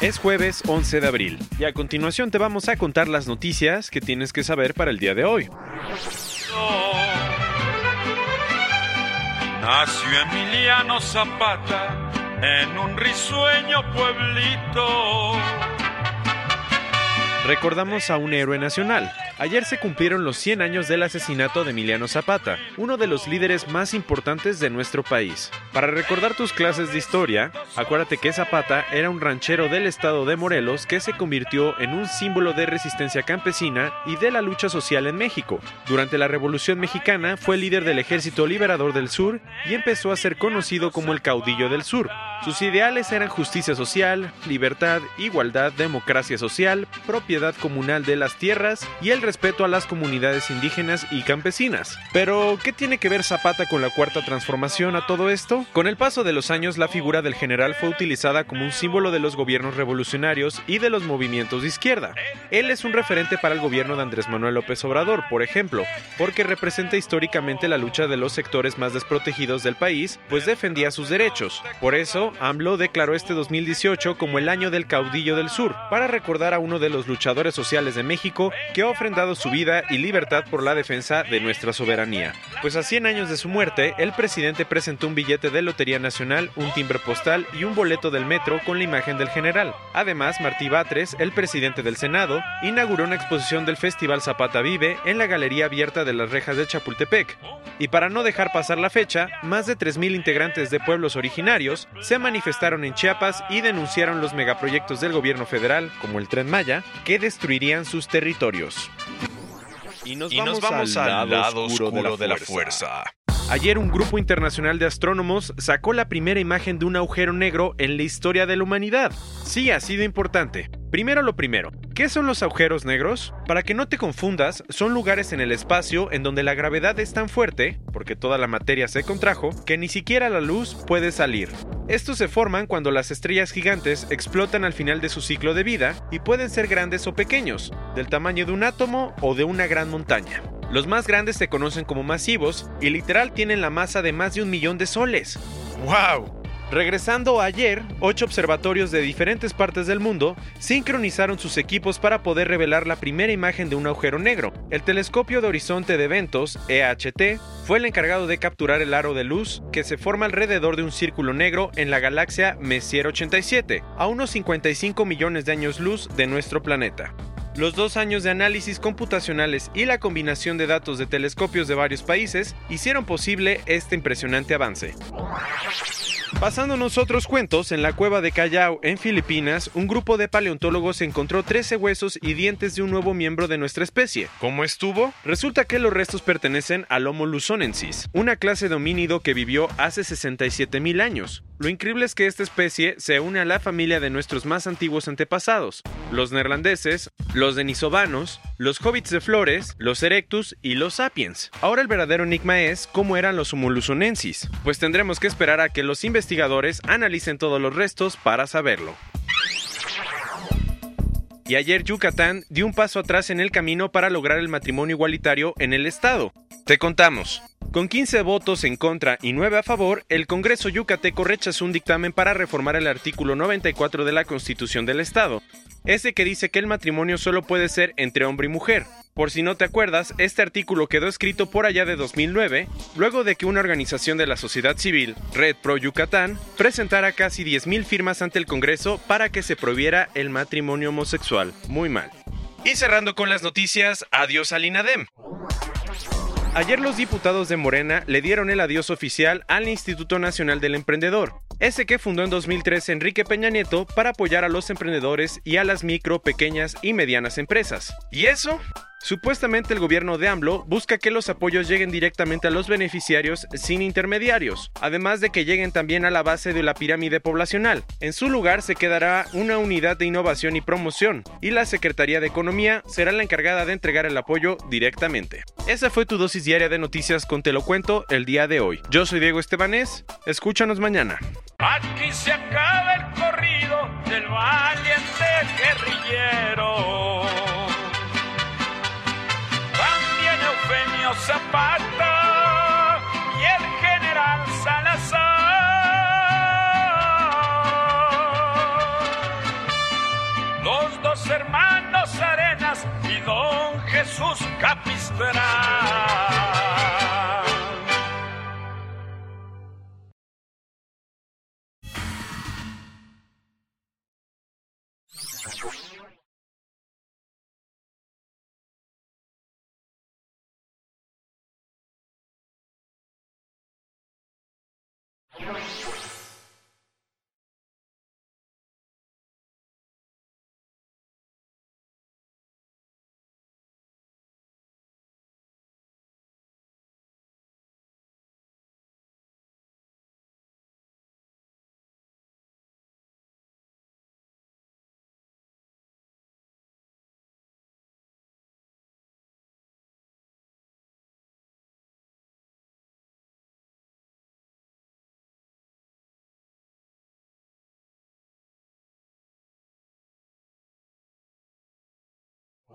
Es jueves 11 de abril y a continuación te vamos a contar las noticias que tienes que saber para el día de hoy. Nació Emiliano Zapata en un risueño pueblito. Recordamos a un héroe nacional. Ayer se cumplieron los 100 años del asesinato de Emiliano Zapata, uno de los líderes más importantes de nuestro país. Para recordar tus clases de historia, acuérdate que Zapata era un ranchero del estado de Morelos que se convirtió en un símbolo de resistencia campesina y de la lucha social en México. Durante la Revolución Mexicana fue líder del Ejército Liberador del Sur y empezó a ser conocido como el caudillo del Sur. Sus ideales eran justicia social, libertad, igualdad, democracia social, propiedad comunal de las tierras y el respeto a las comunidades indígenas y campesinas. Pero, ¿qué tiene que ver Zapata con la cuarta transformación a todo esto? Con el paso de los años, la figura del general fue utilizada como un símbolo de los gobiernos revolucionarios y de los movimientos de izquierda. Él es un referente para el gobierno de Andrés Manuel López Obrador, por ejemplo, porque representa históricamente la lucha de los sectores más desprotegidos del país, pues defendía sus derechos. Por eso, AMLO declaró este 2018 como el año del caudillo del sur, para recordar a uno de los luchadores sociales de México que ha su vida y libertad por la defensa de nuestra soberanía. Pues a 100 años de su muerte, el presidente presentó un billete de Lotería Nacional, un timbre postal y un boleto del metro con la imagen del general. Además, Martí Batres, el presidente del Senado, inauguró una exposición del Festival Zapata Vive en la Galería Abierta de las Rejas de Chapultepec. Y para no dejar pasar la fecha, más de 3.000 integrantes de pueblos originarios se manifestaron en Chiapas y denunciaron los megaproyectos del gobierno federal, como el Tren Maya, que destruirían sus territorios. Y nos vamos, al, lado, oscuro, de la fuerza. Ayer un grupo internacional de astrónomos sacó la primera imagen de un agujero negro en la historia de la humanidad. Sí, ha sido importante. Primero lo primero, ¿qué son los agujeros negros? Para que no te confundas, son lugares en el espacio en donde la gravedad es tan fuerte, porque toda la materia se contrajo, que ni siquiera la luz puede salir. Estos se forman cuando las estrellas gigantes explotan al final de su ciclo de vida y pueden ser grandes o pequeños, del tamaño de un átomo o de una gran montaña. Los más grandes se conocen como masivos y literal tienen la masa de más de un millón de soles. ¡Wow! Regresando ayer, ocho observatorios de diferentes partes del mundo sincronizaron sus equipos para poder revelar la primera imagen de un agujero negro. El telescopio de horizonte de eventos, EHT, fue el encargado de capturar el aro de luz que se forma alrededor de un círculo negro en la galaxia Messier 87, a unos 55 millones de años luz de nuestro planeta. Los dos años de análisis computacionales y la combinación de datos de telescopios de varios países hicieron posible este impresionante avance. Pasándonos otros cuentos, en la cueva de Callao, en Filipinas, un grupo de paleontólogos encontró 13 huesos y dientes de un nuevo miembro de nuestra especie. ¿Cómo estuvo? Resulta que los restos pertenecen al Homo luzonensis, una clase de homínido que vivió hace 67.000 años. Lo increíble es que esta especie se une a la familia de nuestros más antiguos antepasados, los neerlandeses, los denisovanos, los hobbits de flores, los erectus y los sapiens. Ahora el verdadero enigma es cómo eran los Homo luzonensis, pues tendremos que esperar a que los investigadores analicen todos los restos para saberlo. Y ayer Yucatán dio un paso atrás en el camino para lograr el matrimonio igualitario en el estado. Te contamos. Con 15 votos en contra y 9 a favor, el Congreso yucateco rechazó un dictamen para reformar el artículo 94 de la Constitución del Estado, ese que dice que el matrimonio solo puede ser entre hombre y mujer. Por si no te acuerdas, este artículo quedó escrito por allá de 2009, luego de que una organización de la sociedad civil, Red Pro Yucatán, presentara casi 10.000 firmas ante el Congreso para que se prohibiera el matrimonio homosexual. Muy mal. Y cerrando con las noticias, adiós al INADEM. Ayer los diputados de Morena le dieron el adiós oficial al Instituto Nacional del Emprendedor, ese que fundó en 2003 Enrique Peña Nieto para apoyar a los emprendedores y a las micro, pequeñas y medianas empresas. ¿Y eso? Supuestamente el gobierno de AMLO busca que los apoyos lleguen directamente a los beneficiarios sin intermediarios, además de que lleguen también a la base de la pirámide poblacional. En su lugar se quedará una unidad de innovación y promoción, y la Secretaría de Economía será la encargada de entregar el apoyo directamente. Esa fue tu dosis diaria de noticias con Te lo cuento el día de hoy. Yo soy Diego Estebanés, escúchanos mañana. Aquí se acaba el corrido del valiente guerrillero. Eufemio Zapata Let's go.